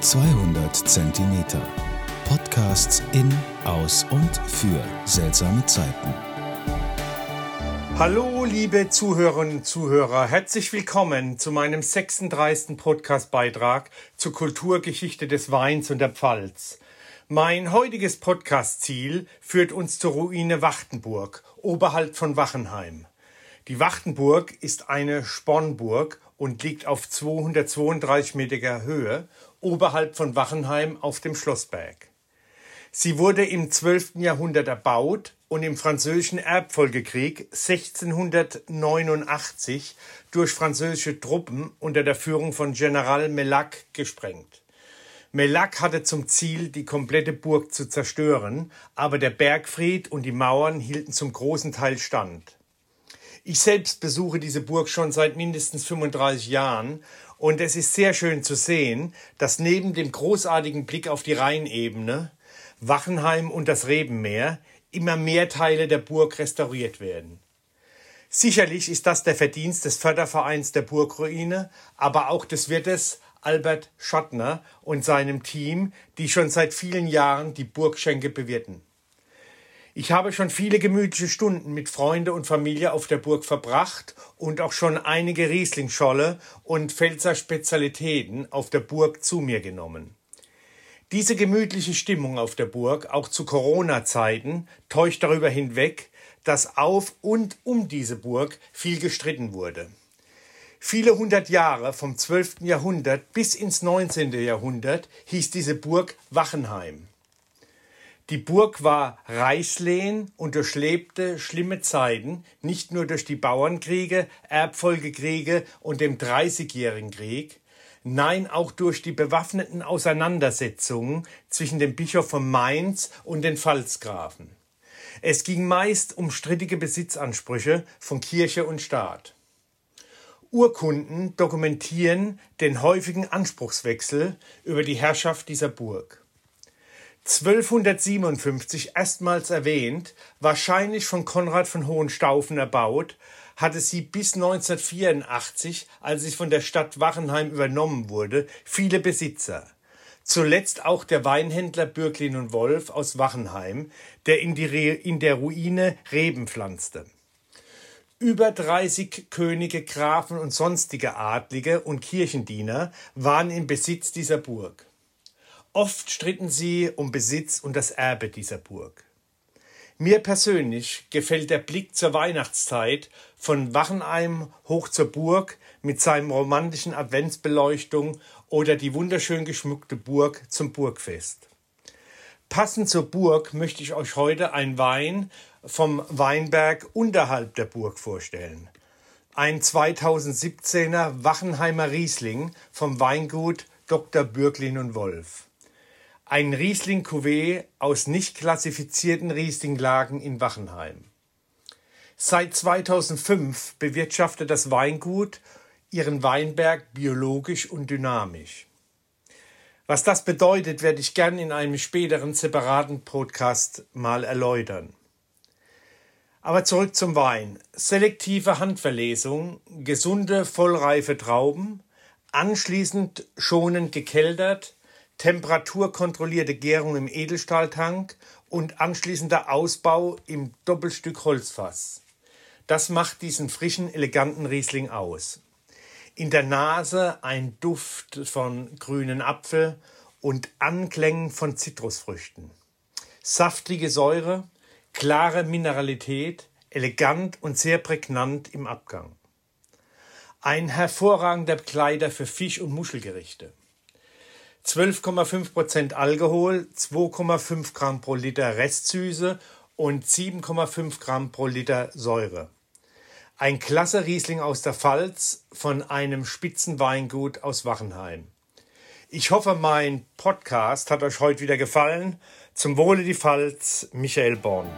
200 Zentimeter. Podcasts in, aus und für seltsame Zeiten. Hallo, liebe Zuhörerinnen und Zuhörer. Herzlich willkommen zu meinem 36. Podcast-Beitrag zur Kulturgeschichte des Weins und der Pfalz. Mein heutiges Podcast-Ziel führt uns zur Ruine Wachtenburg, oberhalb von Wachenheim. Die Wachtenburg ist eine Spornburg und liegt auf 232 Meter Höhe oberhalb von Wachenheim auf dem Schlossberg. Sie wurde im 12. Jahrhundert erbaut und im französischen Erbfolgekrieg 1689 durch französische Truppen unter der Führung von General Mellac gesprengt. Mellac hatte zum Ziel, die komplette Burg zu zerstören, aber der Bergfried und die Mauern hielten zum großen Teil stand. Ich selbst besuche diese Burg schon seit mindestens 35 Jahren und es ist sehr schön zu sehen, dass neben dem großartigen Blick auf die Rheinebene, Wachenheim und das Rebenmeer immer mehr Teile der Burg restauriert werden. Sicherlich ist das der Verdienst des Fördervereins der Burgruine, aber auch des Wirtes Albert Schottner und seinem Team, die schon seit vielen Jahren die Burgschenke bewirten. Ich habe schon viele gemütliche Stunden mit Freunde und Familie auf der Burg verbracht und auch schon einige Rieslingscholle und Pfälzer Spezialitäten auf der Burg zu mir genommen. Diese gemütliche Stimmung auf der Burg, auch zu Corona-Zeiten, täuscht darüber hinweg, dass auf und um diese Burg viel gestritten wurde. Viele hundert Jahre vom 12. Jahrhundert bis ins 19. Jahrhundert hieß diese Burg Wachenheim. Die Burg war Reichslehen und durchlebte schlimme Zeiten, nicht nur durch die Bauernkriege, Erbfolgekriege und dem Dreißigjährigen Krieg, nein auch durch die bewaffneten Auseinandersetzungen zwischen dem Bischof von Mainz und den Pfalzgrafen. Es ging meist um strittige Besitzansprüche von Kirche und Staat. Urkunden dokumentieren den häufigen Anspruchswechsel über die Herrschaft dieser Burg. 1257 erstmals erwähnt, wahrscheinlich von Konrad von Hohenstaufen erbaut, hatte sie bis 1984, als sie von der Stadt Wachenheim übernommen wurde, viele Besitzer. Zuletzt auch der Weinhändler Bürglin und Wolf aus Wachenheim, der in, in der Ruine Reben pflanzte. Über 30 Könige, Grafen und sonstige Adlige und Kirchendiener waren im Besitz dieser Burg. Oft stritten sie um Besitz und das Erbe dieser Burg. Mir persönlich gefällt der Blick zur Weihnachtszeit von Wachenheim hoch zur Burg mit seinem romantischen Adventsbeleuchtung oder die wunderschön geschmückte Burg zum Burgfest. Passend zur Burg möchte ich euch heute ein Wein vom Weinberg unterhalb der Burg vorstellen. Ein 2017er Wachenheimer Riesling vom Weingut Dr. Bürglin und Wolf. Ein Riesling Cuvée aus nicht klassifizierten Rieslinglagen in Wachenheim. Seit 2005 bewirtschaftet das Weingut ihren Weinberg biologisch und dynamisch. Was das bedeutet, werde ich gern in einem späteren separaten Podcast mal erläutern. Aber zurück zum Wein. Selektive Handverlesung, gesunde, vollreife Trauben, anschließend schonend gekeltert, temperaturkontrollierte Gärung im Edelstahltank und anschließender Ausbau im Doppelstück Holzfass. Das macht diesen frischen, eleganten Riesling aus. In der Nase ein Duft von grünen Apfel und Anklängen von Zitrusfrüchten. Saftige Säure, klare Mineralität, elegant und sehr prägnant im Abgang. Ein hervorragender Kleider für Fisch- und Muschelgerichte. 12,5% Alkohol, 2,5 Gramm pro Liter Restsüße und 7,5 Gramm pro Liter Säure. Ein klasse Riesling aus der Pfalz von einem Spitzenweingut aus Wachenheim. Ich hoffe, mein Podcast hat euch heute wieder gefallen. Zum Wohle die Pfalz, Michael Born.